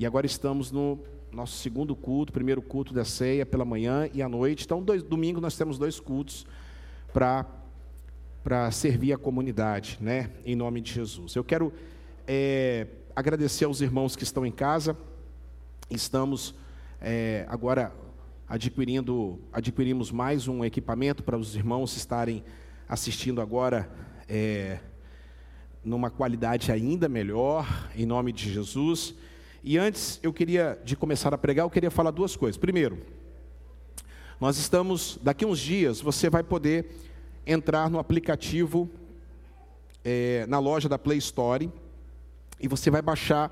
E agora estamos no nosso segundo culto, primeiro culto da ceia pela manhã e à noite. Então, dois, domingo nós temos dois cultos para para servir a comunidade, né? Em nome de Jesus. Eu quero é, agradecer aos irmãos que estão em casa. Estamos é, agora adquirindo, adquirimos mais um equipamento para os irmãos estarem assistindo agora é, numa qualidade ainda melhor, em nome de Jesus. E antes eu queria de começar a pregar, eu queria falar duas coisas. Primeiro, nós estamos daqui uns dias você vai poder entrar no aplicativo é, na loja da Play Store e você vai baixar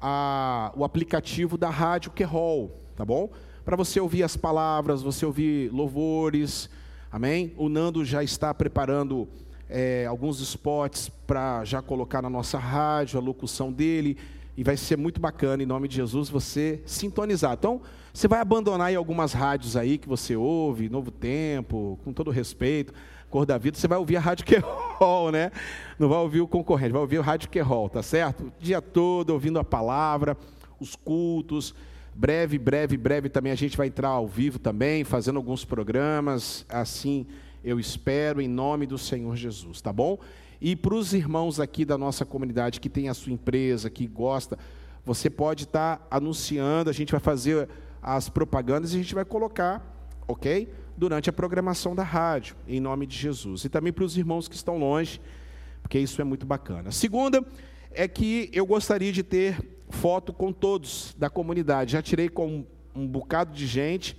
a, o aplicativo da Rádio Querol, tá bom? para você ouvir as palavras, você ouvir louvores, amém? O Nando já está preparando é, alguns spots para já colocar na nossa rádio, a locução dele, e vai ser muito bacana, em nome de Jesus, você sintonizar. Então, você vai abandonar aí algumas rádios aí que você ouve, Novo Tempo, com todo respeito, Cor da Vida, você vai ouvir a Rádio Querol, né? Não vai ouvir o concorrente, vai ouvir o Rádio Querol, tá certo? O dia todo ouvindo a palavra, os cultos, Breve, breve, breve também a gente vai entrar ao vivo também, fazendo alguns programas, assim eu espero, em nome do Senhor Jesus, tá bom? E para os irmãos aqui da nossa comunidade que tem a sua empresa, que gosta, você pode estar tá anunciando, a gente vai fazer as propagandas e a gente vai colocar, ok? Durante a programação da rádio, em nome de Jesus. E também para os irmãos que estão longe, porque isso é muito bacana. A segunda é que eu gostaria de ter foto com todos da comunidade. Já tirei com um bocado de gente.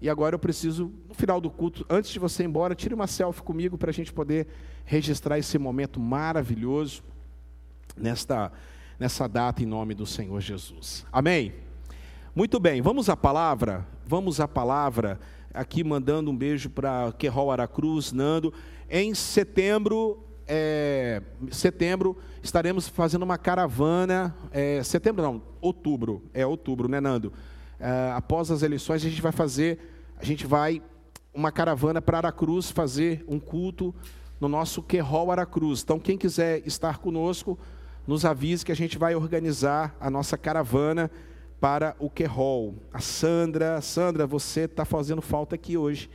E agora eu preciso, no final do culto, antes de você ir embora, tire uma selfie comigo para a gente poder registrar esse momento maravilhoso nesta, nessa data em nome do Senhor Jesus. Amém? Muito bem, vamos à palavra. Vamos à palavra. Aqui mandando um beijo para Querol Aracruz, Nando. Em setembro, é, setembro, estaremos fazendo uma caravana. É, setembro não, outubro. É outubro, né, Nando? É, após as eleições, a gente vai fazer. A gente vai uma caravana para Aracruz fazer um culto no nosso Querol Aracruz. Então, quem quiser estar conosco, nos avise que a gente vai organizar a nossa caravana para o Querol. A Sandra, Sandra, você está fazendo falta aqui hoje.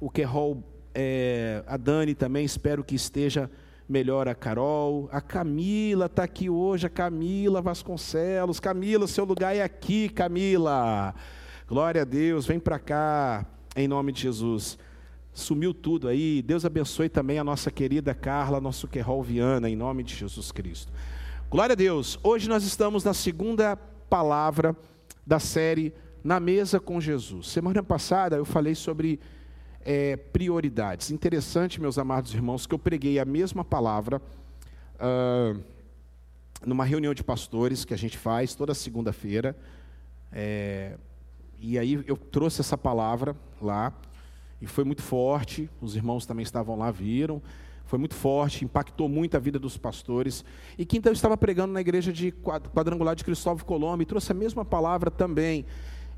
O Querol é, a Dani também, espero que esteja melhor a Carol. A Camila está aqui hoje, a Camila Vasconcelos. Camila, seu lugar é aqui, Camila. Glória a Deus, vem para cá, em nome de Jesus. Sumiu tudo aí. Deus abençoe também a nossa querida Carla, nosso Querol Viana, em nome de Jesus Cristo. Glória a Deus. Hoje nós estamos na segunda palavra da série Na Mesa com Jesus. Semana passada eu falei sobre é, prioridades. Interessante, meus amados irmãos, que eu preguei a mesma palavra uh, numa reunião de pastores que a gente faz toda segunda-feira. É, e aí eu trouxe essa palavra lá e foi muito forte. Os irmãos também estavam lá, viram. Foi muito forte, impactou muito a vida dos pastores. E quinta eu estava pregando na igreja de quadrangular de Cristóvão Colombo e trouxe a mesma palavra também.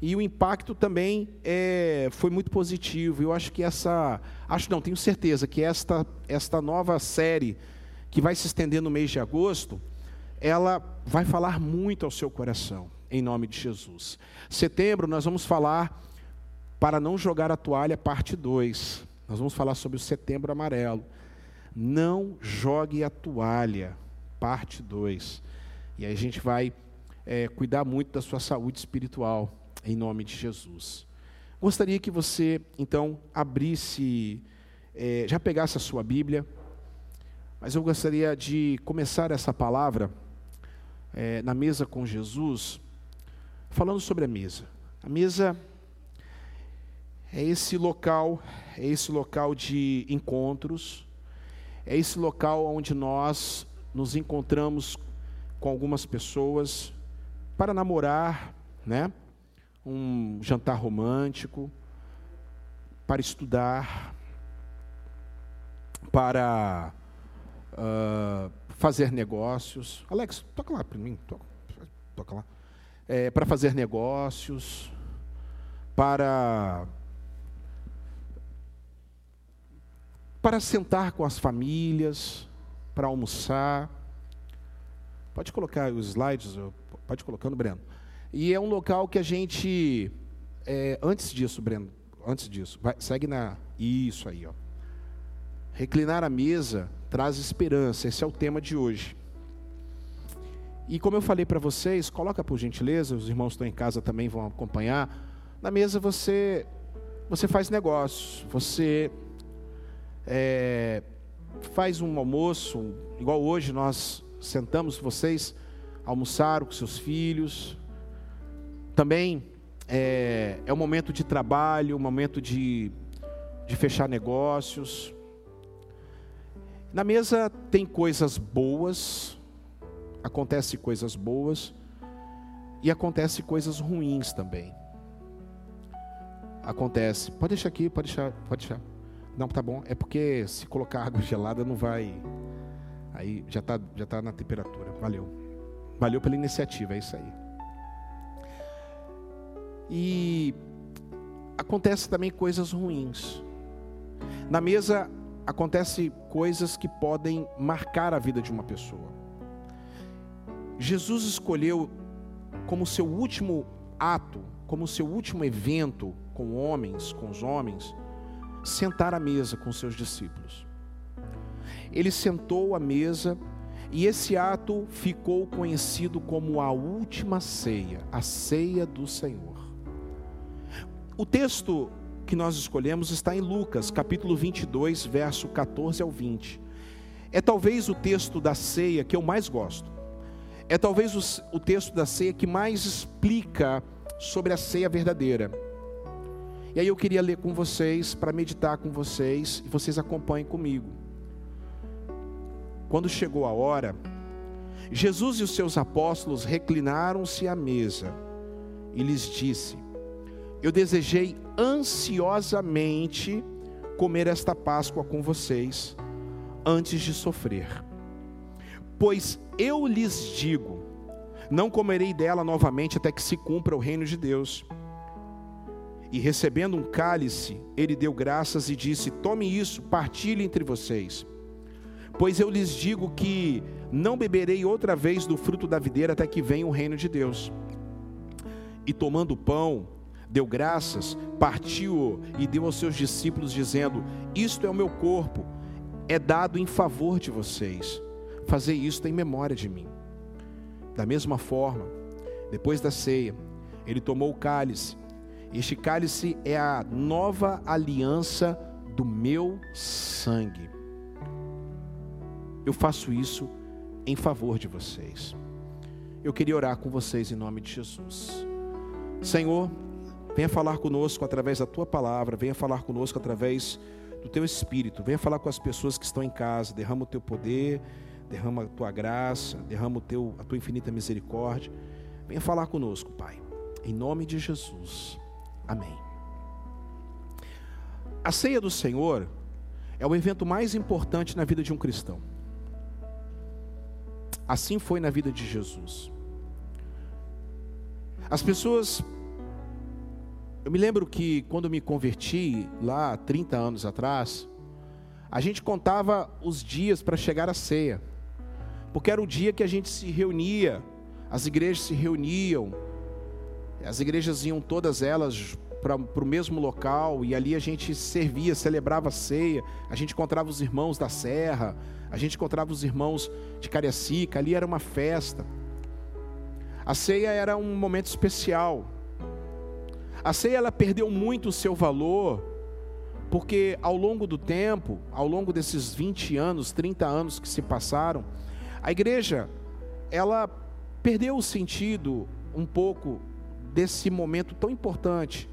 E o impacto também é, foi muito positivo. Eu acho que essa, acho não, tenho certeza que esta, esta nova série que vai se estender no mês de agosto, ela vai falar muito ao seu coração, em nome de Jesus. Setembro nós vamos falar para não jogar a toalha, parte 2. Nós vamos falar sobre o setembro amarelo. Não jogue a toalha, parte 2. E aí a gente vai é, cuidar muito da sua saúde espiritual em nome de Jesus. Gostaria que você, então, abrisse, é, já pegasse a sua Bíblia, mas eu gostaria de começar essa palavra é, na mesa com Jesus, falando sobre a mesa. A mesa é esse local, é esse local de encontros, é esse local onde nós nos encontramos com algumas pessoas para namorar, né? Um jantar romântico, para estudar, para uh, fazer negócios. Alex, toca lá para mim, toca, toca lá. É, para fazer negócios, para para sentar com as famílias, para almoçar. Pode colocar os slides, Pode ir colocando, Breno. E é um local que a gente, é, antes disso, Breno, antes disso, vai, segue na, isso aí, ó. Reclinar a mesa traz esperança, esse é o tema de hoje. E como eu falei para vocês, coloca por gentileza, os irmãos que estão em casa também vão acompanhar. Na mesa você você faz negócios, você é, faz um almoço, igual hoje nós sentamos, vocês almoçaram com seus filhos. Também é, é um momento de trabalho, um momento de, de fechar negócios. Na mesa tem coisas boas, acontece coisas boas e acontece coisas ruins também. Acontece. Pode deixar aqui, pode deixar, pode deixar. Não, tá bom. É porque se colocar água gelada não vai. Aí já está já tá na temperatura. Valeu. Valeu pela iniciativa, é isso aí. E acontece também coisas ruins. Na mesa acontece coisas que podem marcar a vida de uma pessoa. Jesus escolheu como seu último ato, como seu último evento com homens, com os homens, sentar à mesa com seus discípulos. Ele sentou à mesa e esse ato ficou conhecido como a última ceia, a ceia do Senhor. O texto que nós escolhemos está em Lucas, capítulo 22, verso 14 ao 20. É talvez o texto da ceia que eu mais gosto. É talvez o, o texto da ceia que mais explica sobre a ceia verdadeira. E aí eu queria ler com vocês, para meditar com vocês, e vocês acompanhem comigo. Quando chegou a hora, Jesus e os seus apóstolos reclinaram-se à mesa e lhes disse: Eu desejei ansiosamente comer esta Páscoa com vocês antes de sofrer. Pois eu lhes digo: não comerei dela novamente até que se cumpra o reino de Deus. E recebendo um cálice, ele deu graças e disse: Tome isso, partilhe entre vocês. Pois eu lhes digo que não beberei outra vez do fruto da videira até que venha o reino de Deus. E tomando o pão, deu graças, partiu-o e deu aos seus discípulos, dizendo: Isto é o meu corpo, é dado em favor de vocês. Fazei isto em memória de mim. Da mesma forma, depois da ceia, ele tomou o cálice este cálice é a nova aliança do meu sangue. Eu faço isso em favor de vocês. Eu queria orar com vocês em nome de Jesus. Senhor, venha falar conosco através da tua palavra, venha falar conosco através do teu espírito, venha falar com as pessoas que estão em casa, derrama o teu poder, derrama a tua graça, derrama o teu, a tua infinita misericórdia. Venha falar conosco, Pai, em nome de Jesus. Amém. A ceia do Senhor é o evento mais importante na vida de um cristão. Assim foi na vida de Jesus. As pessoas. Eu me lembro que quando me converti, lá 30 anos atrás, a gente contava os dias para chegar à ceia, porque era o dia que a gente se reunia, as igrejas se reuniam, as igrejas iam todas elas para o mesmo local e ali a gente servia, celebrava a ceia, a gente encontrava os irmãos da Serra, a gente encontrava os irmãos de Cariacica, ali era uma festa. A ceia era um momento especial. A ceia ela perdeu muito o seu valor, porque ao longo do tempo, ao longo desses 20 anos, 30 anos que se passaram, a igreja ela perdeu o sentido um pouco desse momento tão importante,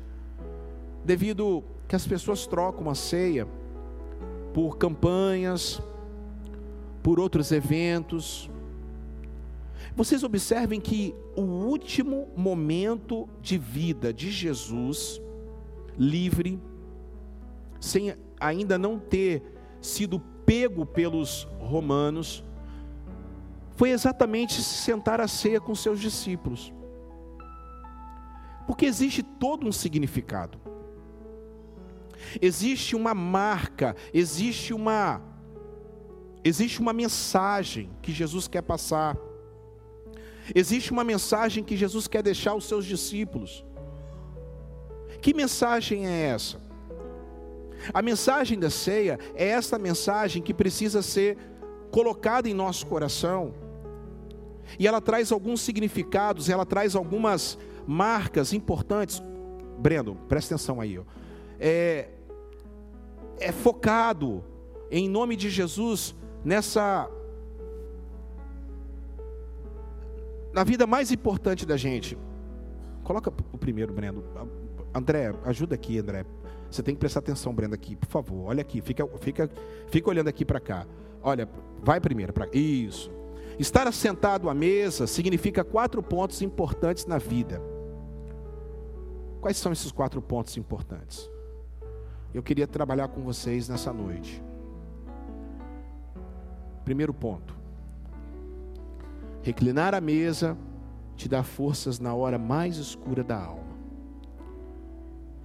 devido que as pessoas trocam a ceia por campanhas, por outros eventos. Vocês observem que o último momento de vida de Jesus, livre, sem ainda não ter sido pego pelos romanos, foi exatamente se sentar à ceia com seus discípulos. Porque existe todo um significado. Existe uma marca, existe uma existe uma mensagem que Jesus quer passar. Existe uma mensagem que Jesus quer deixar aos seus discípulos. Que mensagem é essa? A mensagem da ceia é esta mensagem que precisa ser colocada em nosso coração. E ela traz alguns significados, ela traz algumas marcas importantes. Brendo, presta atenção aí. Ó. É, é focado, em nome de Jesus, nessa. Na vida mais importante da gente. Coloca o primeiro, Brendo. André, ajuda aqui, André. Você tem que prestar atenção, Brenda, aqui, por favor. Olha aqui, fica, fica, fica olhando aqui para cá. Olha, vai primeiro para isso. Estar assentado à mesa significa quatro pontos importantes na vida. Quais são esses quatro pontos importantes? Eu queria trabalhar com vocês nessa noite. Primeiro ponto: reclinar à mesa te dá forças na hora mais escura da alma.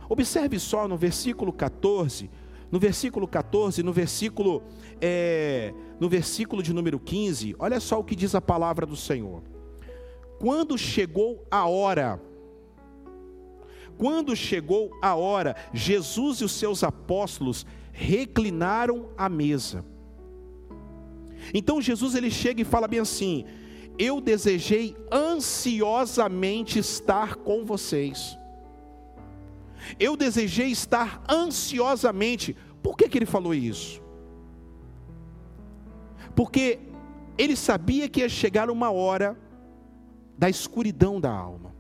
Observe só no versículo 14, no versículo 14, no versículo, é, no versículo de número 15, olha só o que diz a palavra do Senhor. Quando chegou a hora, quando chegou a hora, Jesus e os seus apóstolos reclinaram a mesa. Então Jesus ele chega e fala bem assim: Eu desejei ansiosamente estar com vocês. Eu desejei estar ansiosamente. Por que, que ele falou isso? Porque ele sabia que ia chegar uma hora da escuridão da alma.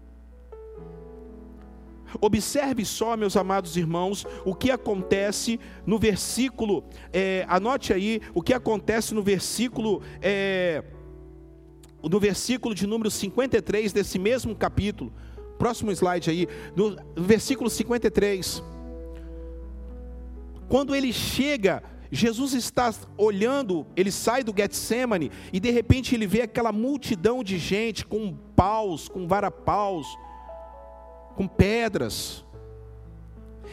Observe só, meus amados irmãos, o que acontece no versículo, é, anote aí o que acontece no versículo, é, no versículo de número 53 desse mesmo capítulo. Próximo slide aí, no versículo 53. Quando ele chega, Jesus está olhando, ele sai do Getsemane e de repente ele vê aquela multidão de gente com paus, com varapaus, com pedras.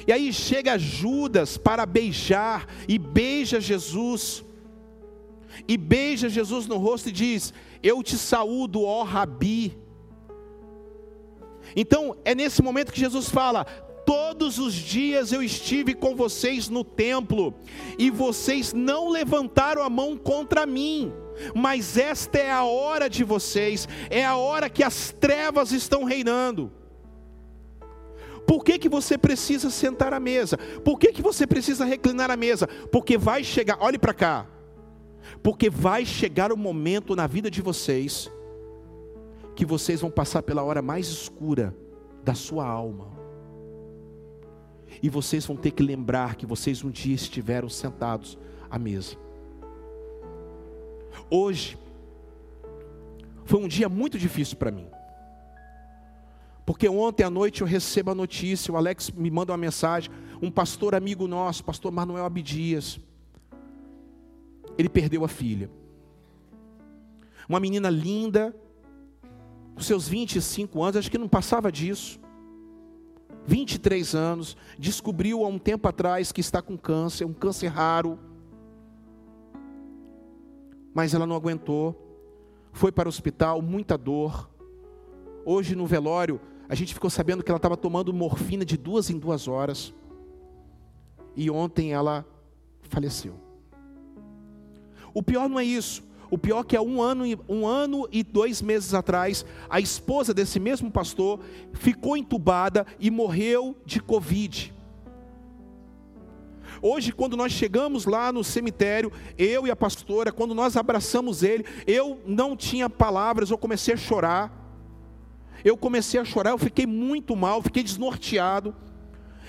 E aí chega Judas para beijar e beija Jesus. E beija Jesus no rosto e diz: Eu te saúdo, ó Rabi. Então, é nesse momento que Jesus fala: Todos os dias eu estive com vocês no templo, e vocês não levantaram a mão contra mim. Mas esta é a hora de vocês, é a hora que as trevas estão reinando. Por que, que você precisa sentar à mesa? Por que, que você precisa reclinar à mesa? Porque vai chegar, olhe para cá, porque vai chegar o momento na vida de vocês que vocês vão passar pela hora mais escura da sua alma. E vocês vão ter que lembrar que vocês um dia estiveram sentados à mesa. Hoje foi um dia muito difícil para mim. Porque ontem à noite eu recebo a notícia, o Alex me manda uma mensagem, um pastor amigo nosso, pastor Manuel Abdias, ele perdeu a filha. Uma menina linda, com seus 25 anos, acho que não passava disso. 23 anos, descobriu há um tempo atrás que está com câncer, um câncer raro. Mas ela não aguentou, foi para o hospital, muita dor. Hoje no velório, a gente ficou sabendo que ela estava tomando morfina de duas em duas horas. E ontem ela faleceu. O pior não é isso. O pior é que há um ano, um ano e dois meses atrás, a esposa desse mesmo pastor ficou entubada e morreu de Covid. Hoje, quando nós chegamos lá no cemitério, eu e a pastora, quando nós abraçamos ele, eu não tinha palavras, eu comecei a chorar. Eu comecei a chorar, eu fiquei muito mal, fiquei desnorteado.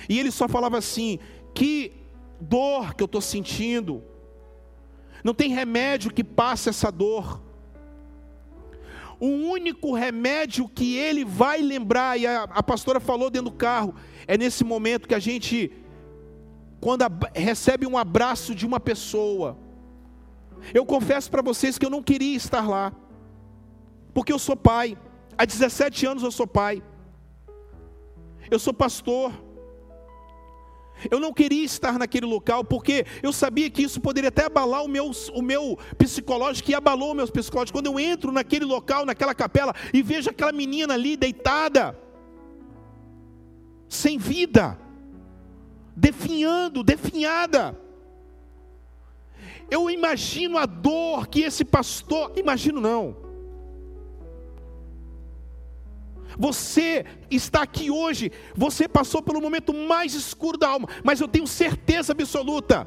E ele só falava assim: que dor que eu estou sentindo, não tem remédio que passe essa dor. O único remédio que ele vai lembrar, e a, a pastora falou dentro do carro, é nesse momento que a gente, quando a, recebe um abraço de uma pessoa. Eu confesso para vocês que eu não queria estar lá, porque eu sou pai, há 17 anos eu sou pai, eu sou pastor, Eu não queria estar naquele local porque eu sabia que isso poderia até abalar o meu, o meu psicológico, e abalou o meu psicológico. Quando eu entro naquele local, naquela capela, e vejo aquela menina ali deitada, sem vida, definhando, definhada. Eu imagino a dor que esse pastor, imagino não, Você está aqui hoje, você passou pelo momento mais escuro da alma, mas eu tenho certeza absoluta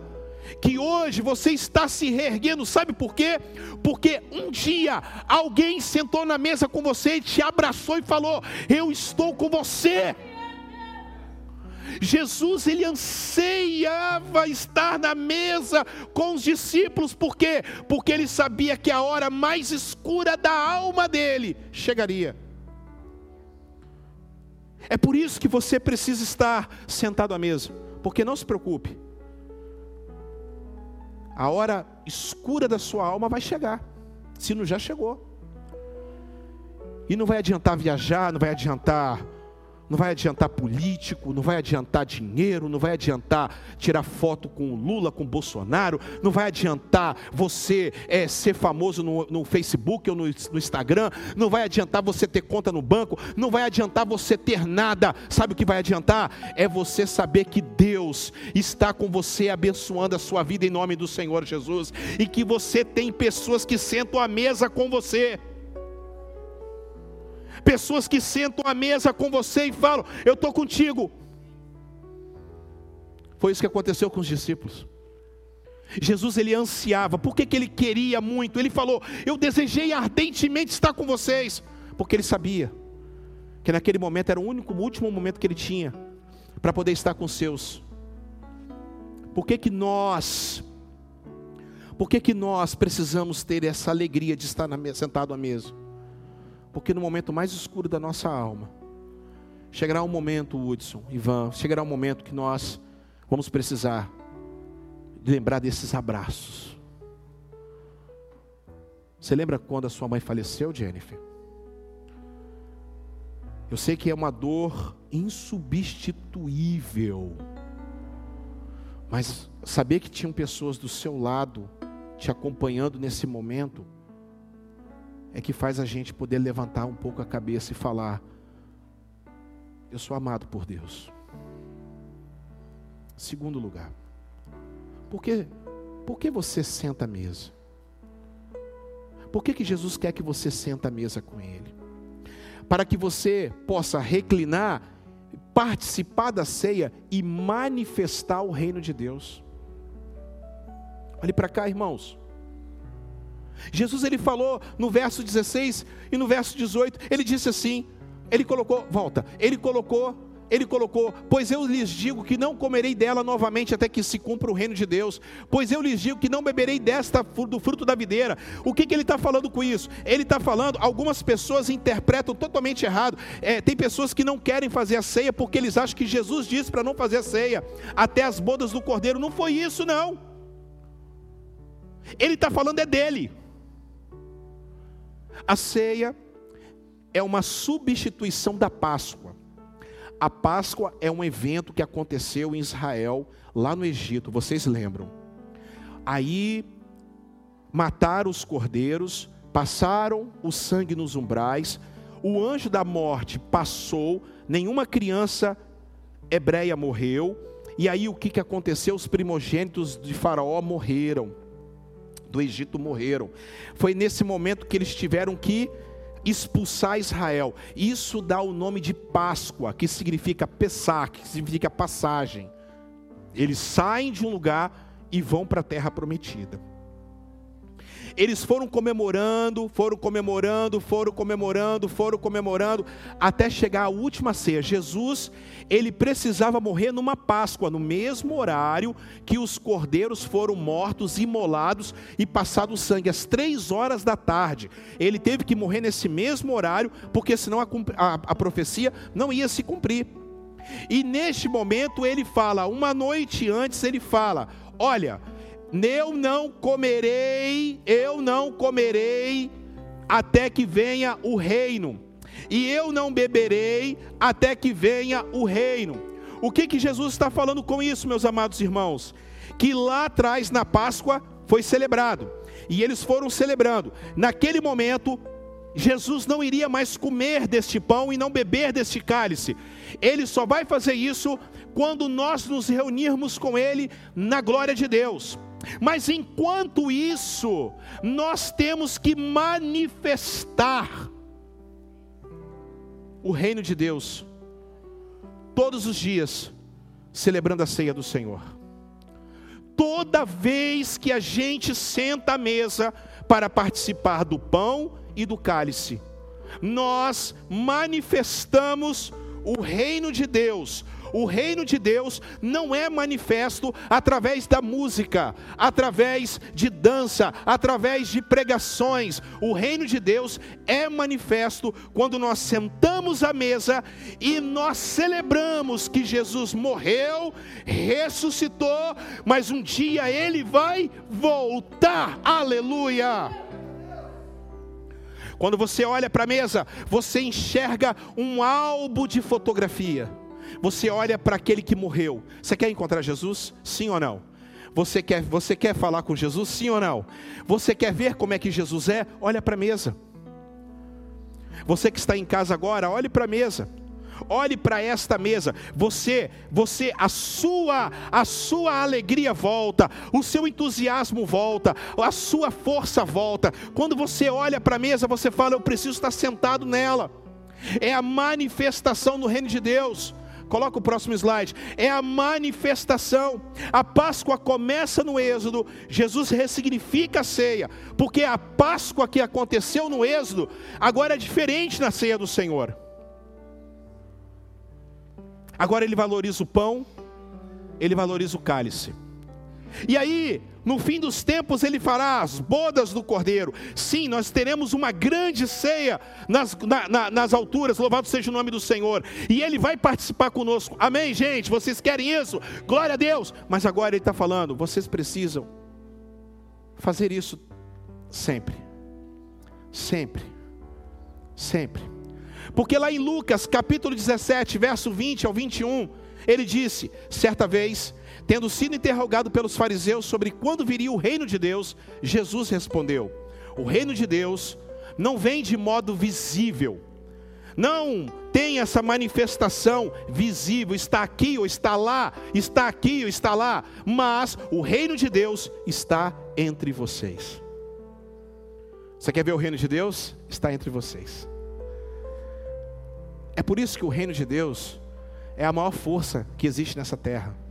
que hoje você está se reerguendo, sabe por quê? Porque um dia alguém sentou na mesa com você te abraçou e falou: Eu estou com você. Jesus ele anseiava estar na mesa com os discípulos, por quê? Porque ele sabia que a hora mais escura da alma dele chegaria. É por isso que você precisa estar sentado à mesa, porque não se preocupe, a hora escura da sua alma vai chegar, se não já chegou. E não vai adiantar viajar, não vai adiantar não vai adiantar político, não vai adiantar dinheiro, não vai adiantar tirar foto com o Lula, com o Bolsonaro, não vai adiantar você é, ser famoso no, no Facebook ou no, no, Instagram, não vai adiantar você ter conta no banco, não vai adiantar você ter nada. Sabe o que vai adiantar? É você saber que Deus está com você, abençoando a sua vida em nome do Senhor Jesus, e que você tem pessoas que sentam à mesa com você pessoas que sentam à mesa com você e falam: Eu estou contigo. Foi isso que aconteceu com os discípulos. Jesus ele ansiava, por que, que ele queria muito? Ele falou: Eu desejei ardentemente estar com vocês, porque ele sabia que naquele momento era o único, o último momento que ele tinha para poder estar com os seus. Por que, que nós, por que, que nós precisamos ter essa alegria de estar na, sentado à mesa? Porque no momento mais escuro da nossa alma, chegará um momento, Hudson, Ivan, chegará um momento que nós vamos precisar lembrar desses abraços. Você lembra quando a sua mãe faleceu, Jennifer? Eu sei que é uma dor insubstituível. Mas saber que tinham pessoas do seu lado te acompanhando nesse momento é que faz a gente poder levantar um pouco a cabeça e falar: Eu sou amado por Deus. Segundo lugar, por que, por que você senta à mesa? Por que, que Jesus quer que você senta à mesa com Ele? Para que você possa reclinar, participar da ceia e manifestar o reino de Deus. Olhe para cá, irmãos. Jesus ele falou no verso 16 e no verso 18, ele disse assim, ele colocou, volta, ele colocou, ele colocou, pois eu lhes digo que não comerei dela novamente até que se cumpra o reino de Deus, pois eu lhes digo que não beberei desta do fruto da videira. O que, que ele está falando com isso? Ele está falando, algumas pessoas interpretam totalmente errado. É, tem pessoas que não querem fazer a ceia porque eles acham que Jesus disse para não fazer a ceia até as bodas do cordeiro. Não foi isso, não. Ele está falando é dele. A ceia é uma substituição da Páscoa. A Páscoa é um evento que aconteceu em Israel, lá no Egito, vocês lembram? Aí mataram os cordeiros, passaram o sangue nos umbrais, o anjo da morte passou, nenhuma criança hebreia morreu, e aí o que, que aconteceu? Os primogênitos de Faraó morreram do Egito morreram. Foi nesse momento que eles tiveram que expulsar Israel. Isso dá o nome de Páscoa, que significa Pessah, que significa passagem. Eles saem de um lugar e vão para a terra prometida. Eles foram comemorando, foram comemorando, foram comemorando, foram comemorando, até chegar à última ceia. Jesus, ele precisava morrer numa Páscoa, no mesmo horário que os cordeiros foram mortos, imolados e passado o sangue, às três horas da tarde. Ele teve que morrer nesse mesmo horário, porque senão a, a, a profecia não ia se cumprir. E neste momento ele fala, uma noite antes ele fala: Olha, eu não comerei, eu não comerei até que venha o reino, e eu não beberei até que venha o reino. O que que Jesus está falando com isso, meus amados irmãos? Que lá atrás na Páscoa foi celebrado, e eles foram celebrando. Naquele momento, Jesus não iria mais comer deste pão e não beber deste cálice. Ele só vai fazer isso quando nós nos reunirmos com Ele na glória de Deus. Mas enquanto isso, nós temos que manifestar o reino de Deus todos os dias, celebrando a ceia do Senhor. Toda vez que a gente senta à mesa para participar do pão e do cálice, nós manifestamos o reino de Deus, o reino de Deus não é manifesto através da música, através de dança, através de pregações. O reino de Deus é manifesto quando nós sentamos à mesa e nós celebramos que Jesus morreu, ressuscitou, mas um dia ele vai voltar. Aleluia! Quando você olha para a mesa, você enxerga um álbum de fotografia você olha para aquele que morreu. Você quer encontrar Jesus? Sim ou não? Você quer, você quer falar com Jesus? Sim ou não? Você quer ver como é que Jesus é? Olha para a mesa. Você que está em casa agora, olhe para a mesa. Olhe para esta mesa. Você, você, a sua, a sua alegria volta, o seu entusiasmo volta, a sua força volta. Quando você olha para a mesa, você fala: eu preciso estar sentado nela. É a manifestação do reino de Deus. Coloca o próximo slide. É a manifestação. A Páscoa começa no Êxodo. Jesus ressignifica a ceia, porque a Páscoa que aconteceu no Êxodo agora é diferente na ceia do Senhor. Agora ele valoriza o pão, ele valoriza o cálice. E aí, no fim dos tempos, ele fará as bodas do cordeiro. Sim, nós teremos uma grande ceia nas, na, na, nas alturas, louvado seja o nome do Senhor. E ele vai participar conosco. Amém, gente? Vocês querem isso? Glória a Deus. Mas agora ele está falando: vocês precisam fazer isso sempre. Sempre. Sempre. Porque lá em Lucas, capítulo 17, verso 20 ao 21, ele disse: certa vez Tendo sido interrogado pelos fariseus sobre quando viria o reino de Deus, Jesus respondeu: O reino de Deus não vem de modo visível, não tem essa manifestação visível, está aqui ou está lá, está aqui ou está lá, mas o reino de Deus está entre vocês. Você quer ver o reino de Deus? Está entre vocês. É por isso que o reino de Deus é a maior força que existe nessa terra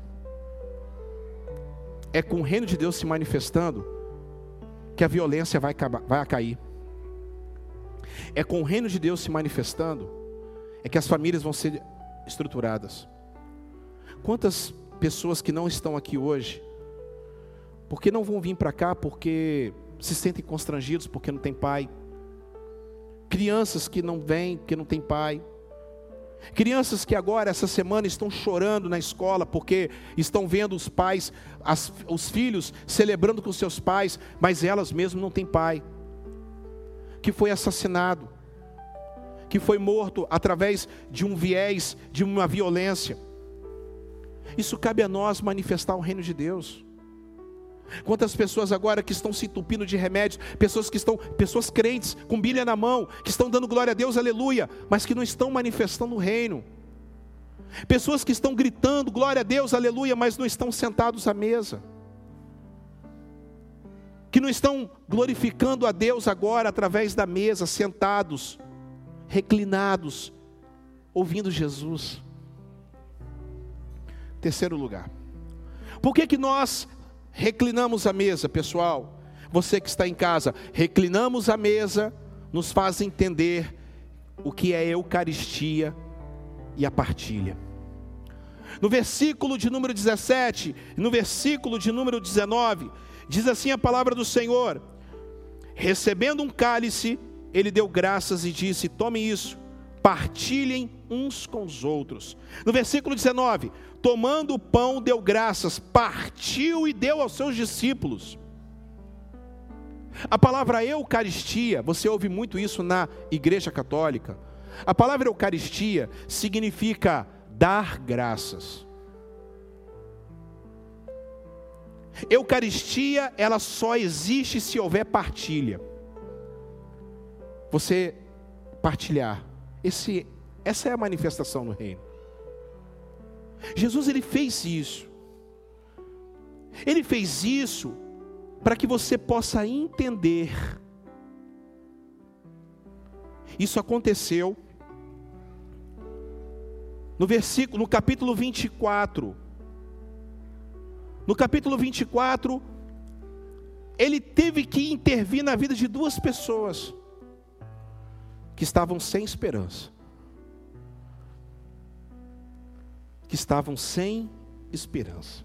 é com o reino de Deus se manifestando que a violência vai, vai cair. É com o reino de Deus se manifestando é que as famílias vão ser estruturadas. Quantas pessoas que não estão aqui hoje, porque não vão vir para cá porque se sentem constrangidos porque não tem pai. Crianças que não vêm porque não tem pai. Crianças que agora, essa semana, estão chorando na escola porque estão vendo os pais, as, os filhos celebrando com seus pais, mas elas mesmas não têm pai. Que foi assassinado, que foi morto através de um viés, de uma violência. Isso cabe a nós manifestar o reino de Deus. Quantas pessoas agora que estão se entupindo de remédios, pessoas que estão, pessoas crentes, com Bíblia na mão, que estão dando glória a Deus, aleluia, mas que não estão manifestando o reino. Pessoas que estão gritando glória a Deus, aleluia, mas não estão sentados à mesa. Que não estão glorificando a Deus agora através da mesa, sentados, reclinados, ouvindo Jesus. Terceiro lugar. Por que, que nós reclinamos a mesa, pessoal. Você que está em casa, reclinamos a mesa, nos faz entender o que é Eucaristia e a partilha. No versículo de número 17, no versículo de número 19, diz assim a palavra do Senhor: Recebendo um cálice, ele deu graças e disse: Tome isso, partilhem uns com os outros. No versículo 19: tomando o pão, deu graças, partiu e deu aos seus discípulos. A palavra Eucaristia, você ouve muito isso na Igreja Católica. A palavra Eucaristia significa dar graças. Eucaristia, ela só existe se houver partilha. Você partilhar. Esse, essa é a manifestação no reino. Jesus ele fez isso. Ele fez isso para que você possa entender. Isso aconteceu no versículo, no capítulo 24. No capítulo 24, ele teve que intervir na vida de duas pessoas que estavam sem esperança. Que estavam sem esperança.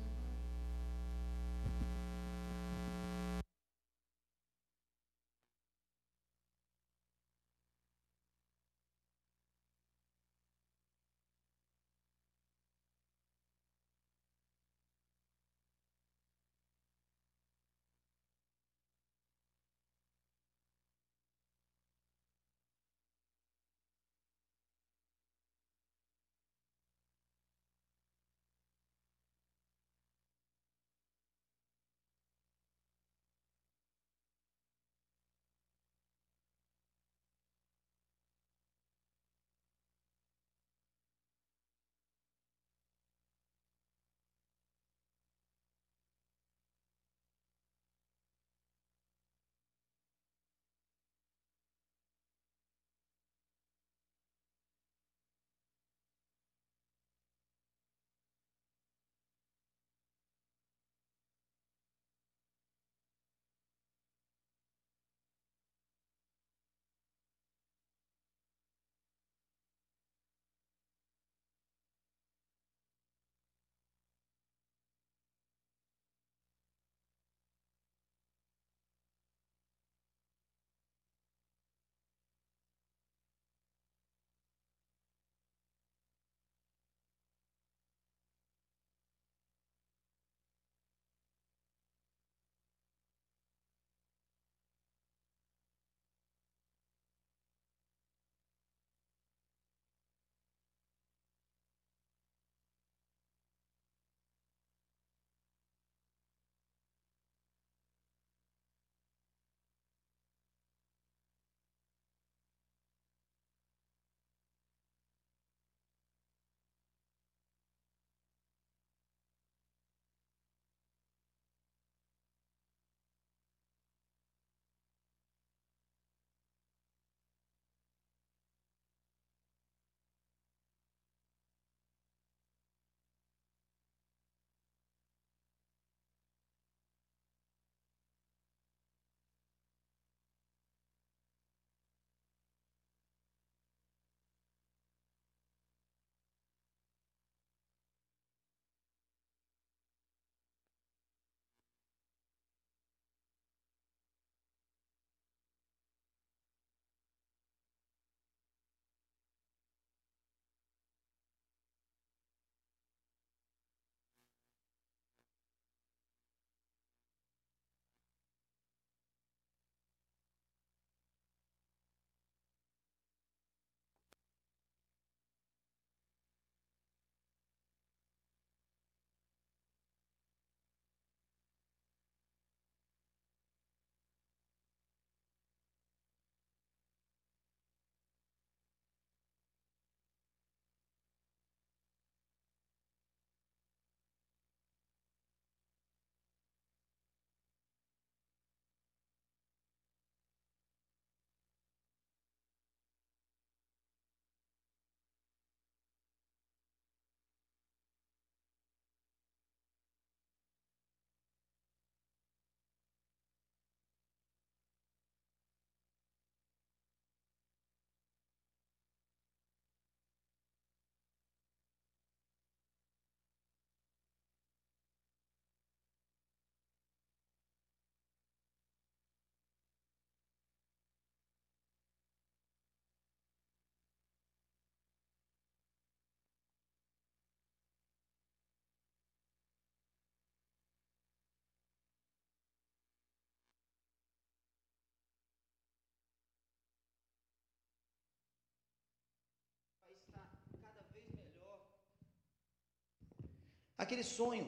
Aquele sonho,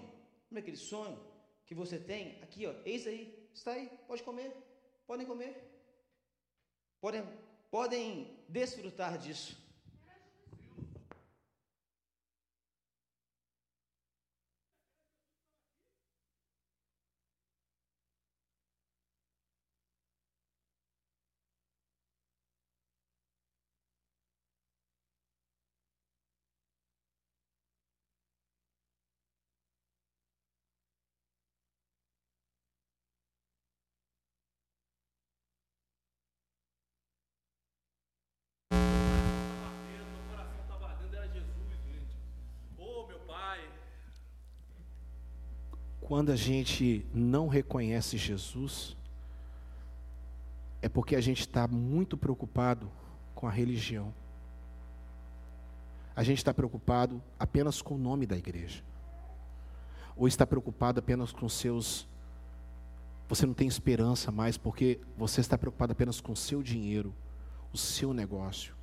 lembra aquele sonho que você tem? Aqui, ó, eis aí, está aí, pode comer, podem comer. Podem, podem desfrutar disso. Quando a gente não reconhece Jesus, é porque a gente está muito preocupado com a religião. A gente está preocupado apenas com o nome da igreja. Ou está preocupado apenas com seus. Você não tem esperança mais porque você está preocupado apenas com o seu dinheiro, o seu negócio.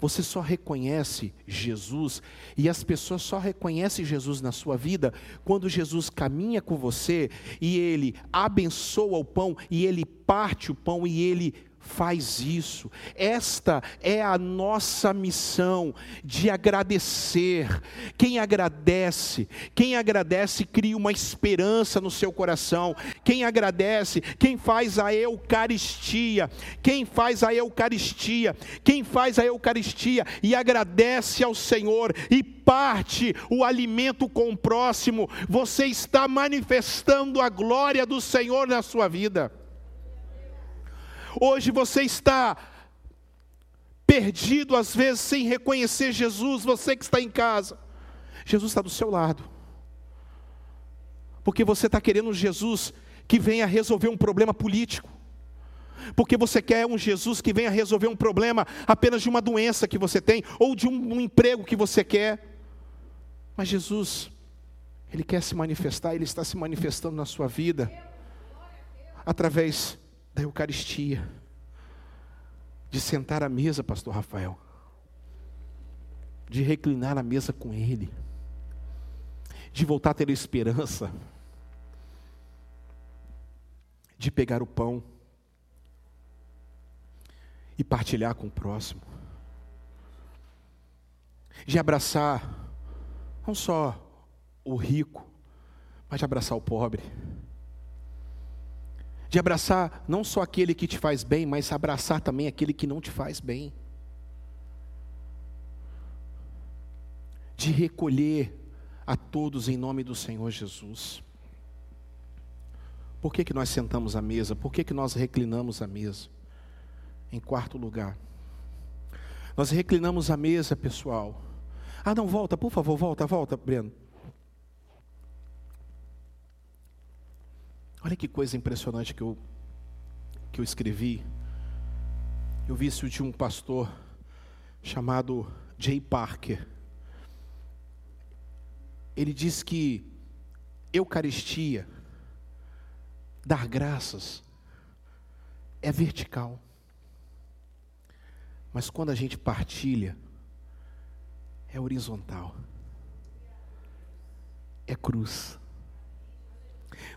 Você só reconhece Jesus e as pessoas só reconhecem Jesus na sua vida quando Jesus caminha com você e ele abençoa o pão e ele parte o pão e ele faz isso. Esta é a nossa missão de agradecer. Quem agradece, quem agradece cria uma esperança no seu coração. Quem agradece, quem faz a eucaristia, quem faz a eucaristia, quem faz a eucaristia e agradece ao Senhor e parte o alimento com o próximo, você está manifestando a glória do Senhor na sua vida. Hoje você está perdido, às vezes, sem reconhecer Jesus, você que está em casa. Jesus está do seu lado. Porque você está querendo um Jesus que venha resolver um problema político. Porque você quer um Jesus que venha resolver um problema apenas de uma doença que você tem, ou de um, emprego que você quer. Mas Jesus, Ele quer se manifestar, Ele está se manifestando na sua vida, através da Eucaristia, de sentar à mesa, Pastor Rafael, de reclinar à mesa com Ele, de voltar a ter esperança, de pegar o pão e partilhar com o próximo, de abraçar não só o rico, mas de abraçar o pobre de abraçar não só aquele que te faz bem, mas abraçar também aquele que não te faz bem. De recolher a todos em nome do Senhor Jesus. Por que, que nós sentamos à mesa? Por que, que nós reclinamos à mesa? Em quarto lugar, nós reclinamos à mesa, pessoal. Ah, não, volta, por favor, volta, volta, Breno. Olha que coisa impressionante que eu, que eu escrevi. Eu vi isso de um pastor chamado Jay Parker. Ele diz que Eucaristia, dar graças, é vertical. Mas quando a gente partilha, é horizontal. É cruz.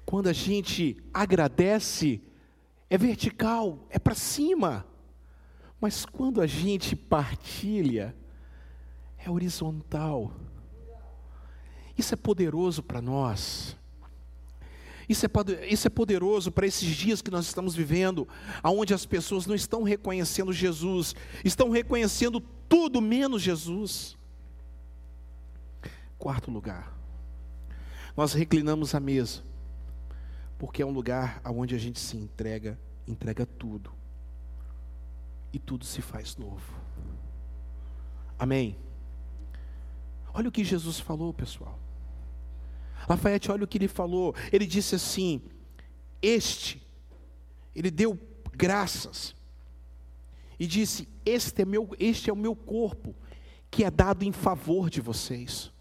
Quando a gente agradece, é vertical, é para cima. Mas quando a gente partilha, é horizontal. Isso é poderoso para nós. Isso é, isso é poderoso para esses dias que nós estamos vivendo, onde as pessoas não estão reconhecendo Jesus, estão reconhecendo tudo menos Jesus. Quarto lugar, nós reclinamos a mesa porque é um lugar onde a gente se entrega, entrega tudo. E tudo se faz novo. Amém. Olha o que Jesus falou, pessoal. Lafayette, olha o que ele falou. Ele disse assim: Este, ele deu graças e disse: Este é meu, este é o meu corpo que é dado em favor de vocês.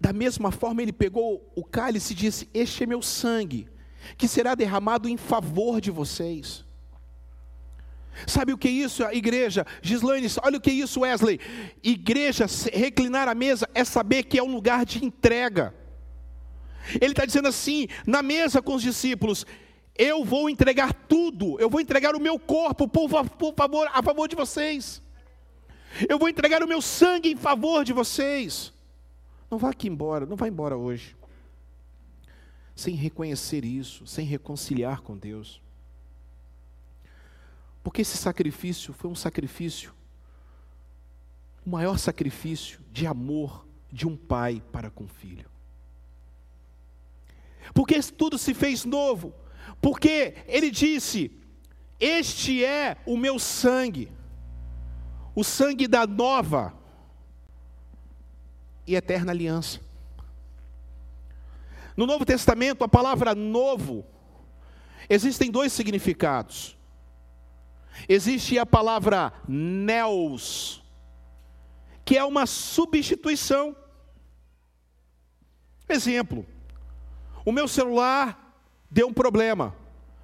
Da mesma forma, ele pegou o cálice e disse: Este é meu sangue, que será derramado em favor de vocês. Sabe o que é isso, igreja? Gislaine, olha o que é isso, Wesley. Igreja, reclinar a mesa é saber que é um lugar de entrega. Ele está dizendo assim, na mesa com os discípulos, eu vou entregar tudo, eu vou entregar o meu corpo por, por favor, a favor de vocês. Eu vou entregar o meu sangue em favor de vocês. Não vá aqui embora, não vá embora hoje. Sem reconhecer isso, sem reconciliar com Deus. Porque esse sacrifício foi um sacrifício, o maior sacrifício de amor de um pai para com o filho. Porque tudo se fez novo, porque ele disse: Este é o meu sangue, o sangue da nova e eterna aliança. No Novo Testamento, a palavra novo, existem dois significados. Existe a palavra neos, que é uma substituição. Exemplo: o meu celular deu um problema,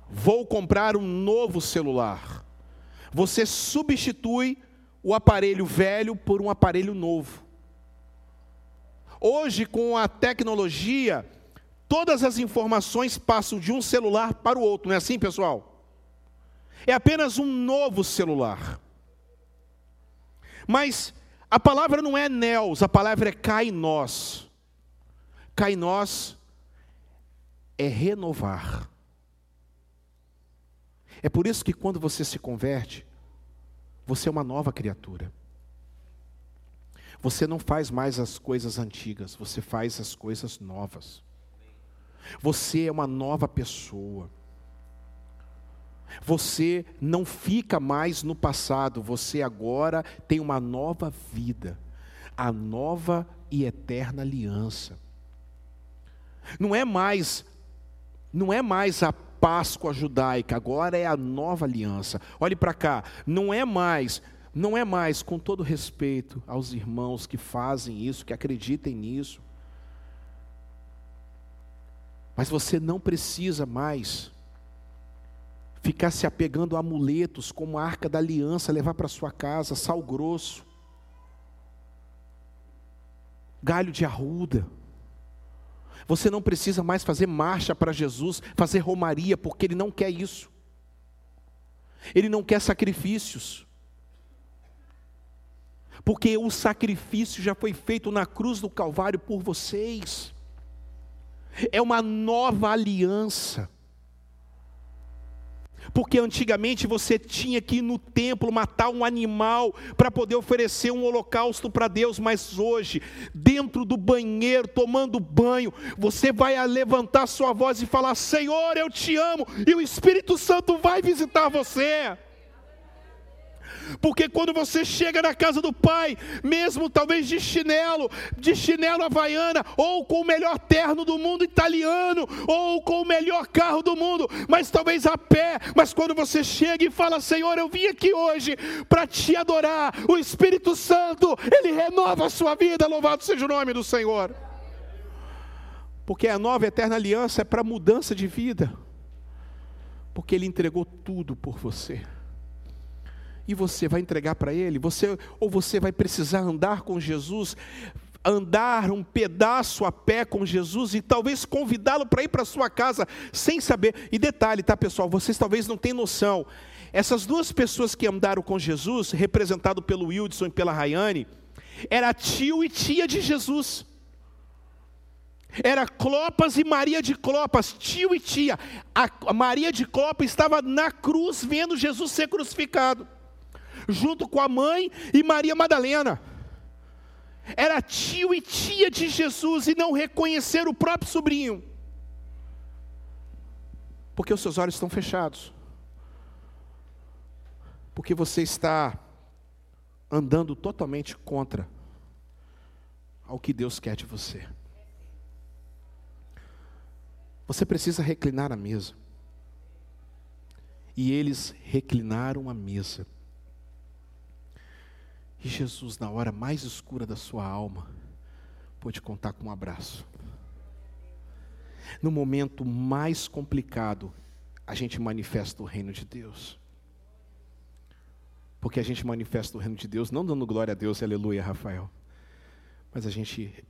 vou comprar um novo celular. Você substitui o aparelho velho por um aparelho novo. Hoje, com a tecnologia, todas as informações passam de um celular para o outro, não é assim, pessoal? é apenas um novo celular. Mas a palavra não é neos, a palavra é kainós. Kainós é renovar. É por isso que quando você se converte, você é uma nova criatura. Você não faz mais as coisas antigas, você faz as coisas novas. Você é uma nova pessoa. Você não fica mais no passado, você agora tem uma nova vida, a nova e eterna aliança. Não é mais não é mais a Páscoa judaica, agora é a nova aliança. Olhe para cá, não é mais, não é mais com todo respeito aos irmãos que fazem isso, que acreditem nisso. Mas você não precisa mais ficar se apegando a amuletos como a arca da aliança, levar para sua casa sal grosso, galho de arruda. Você não precisa mais fazer marcha para Jesus, fazer romaria, porque Ele não quer isso. Ele não quer sacrifícios. Porque o sacrifício já foi feito na cruz do Calvário por vocês. É uma nova aliança. Porque antigamente você tinha que ir no templo matar um animal para poder oferecer um holocausto para Deus, mas hoje, dentro do banheiro, tomando banho, você vai levantar sua voz e falar: Senhor, eu te amo, e o Espírito Santo vai visitar você. Porque quando você chega na casa do pai, mesmo talvez de chinelo, de chinelo havaiana, ou com o melhor terno do mundo italiano, ou com o melhor carro do mundo, mas talvez a pé, mas quando você chega e fala: Senhor, eu vim aqui hoje para te adorar, o Espírito Santo, ele renova a sua vida, louvado seja o nome do Senhor. Porque a nova eterna aliança é para mudança de vida. Porque ele entregou tudo por você e você vai entregar para Ele? Você ou você vai precisar andar com Jesus, andar um pedaço a pé com Jesus e talvez convidá-lo para ir para sua casa sem saber. E detalhe, tá, pessoal? Vocês talvez não tenham noção. Essas duas pessoas que andaram com Jesus, representado pelo Wildson e pela Rayane, era tio e tia de Jesus. Era Clopas e Maria de Clopas, tio e tia. A Maria de Clopas estava na cruz vendo Jesus ser crucificado junto com a mãe e Maria Madalena. Era tio e tia de Jesus e não reconhecer o próprio sobrinho. Porque os seus olhos estão fechados. Porque você está andando totalmente contra ao que Deus quer de você. Você precisa reclinar a mesa. E eles reclinaram a mesa. E Jesus, na hora mais escura da sua alma, pôde contar com um abraço. No momento mais complicado, a gente manifesta o reino de Deus. Porque a gente manifesta o reino de Deus, não dando glória a Deus, aleluia, Rafael. Mas a gente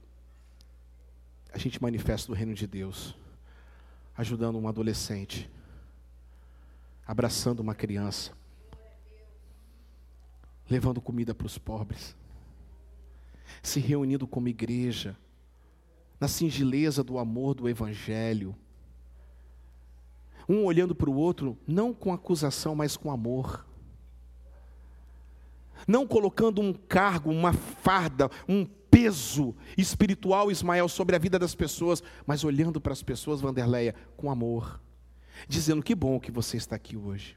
a gente manifesta o reino de Deus, ajudando um adolescente, abraçando uma criança, levando comida para os pobres, se reunindo como igreja, na singeleza do amor do Evangelho, um olhando para o outro, não com acusação, mas com amor. Não colocando um cargo, uma farda, um peso espiritual, Ismael, sobre a vida das pessoas, mas olhando para as pessoas, Vanderleia, com amor, dizendo: Que bom que você está aqui hoje.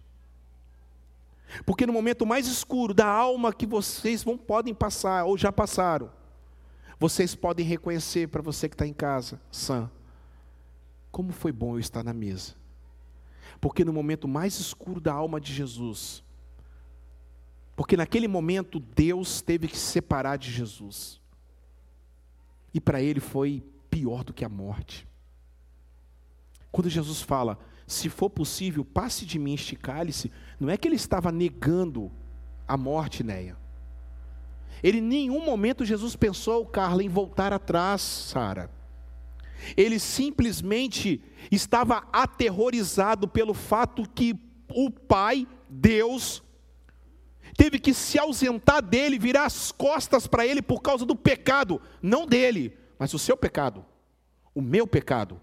Porque no momento mais escuro da alma que vocês vão, podem passar, ou já passaram, vocês podem reconhecer para você que está em casa, Sam, como foi bom eu estar na mesa porque no momento mais escuro da alma de Jesus, porque naquele momento Deus teve que se separar de Jesus. E para ele foi pior do que a morte. Quando Jesus fala, se for possível, passe de mim este cálice, não é que ele estava negando a morte, Neia. Ele em nenhum momento Jesus pensou, Carla, em voltar atrás, Sara. Ele simplesmente estava aterrorizado pelo fato que o Pai, Deus, teve que se ausentar dele, virar as costas para ele por causa do pecado, não dele, mas o seu pecado, o meu pecado,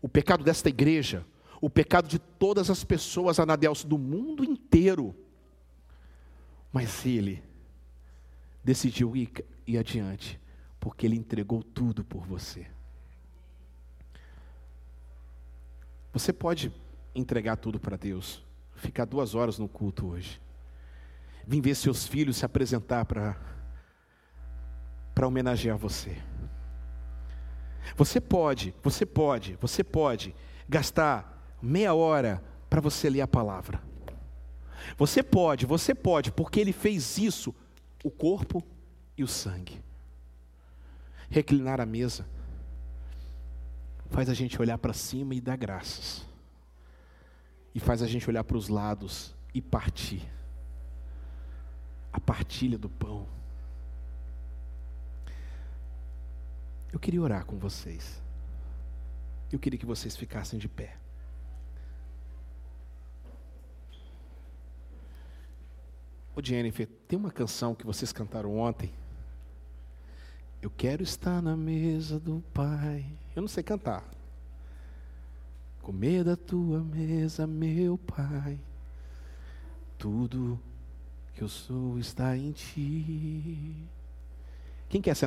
o pecado desta igreja, o pecado de todas as pessoas anadelso do mundo inteiro. Mas ele decidiu ir, ir adiante, porque ele entregou tudo por você. Você pode entregar tudo para Deus, ficar duas horas no culto hoje, vir ver seus filhos se apresentar para para homenagear você. Você pode, você pode, você pode gastar meia hora para você ler a palavra. Você pode, você pode, porque ele fez isso, o corpo e o sangue. Reclinar a mesa faz a gente olhar para cima e dar graças. E faz a gente olhar para os lados e partir. A partilha do pão. Eu queria orar com vocês. Eu queria que vocês ficassem de pé. Ô Jennifer, tem uma canção que vocês cantaram ontem. Eu quero estar na mesa do Pai. Eu não sei cantar. Comer da tua mesa, meu Pai. Tudo que eu sou está em ti. Quem quer sentar?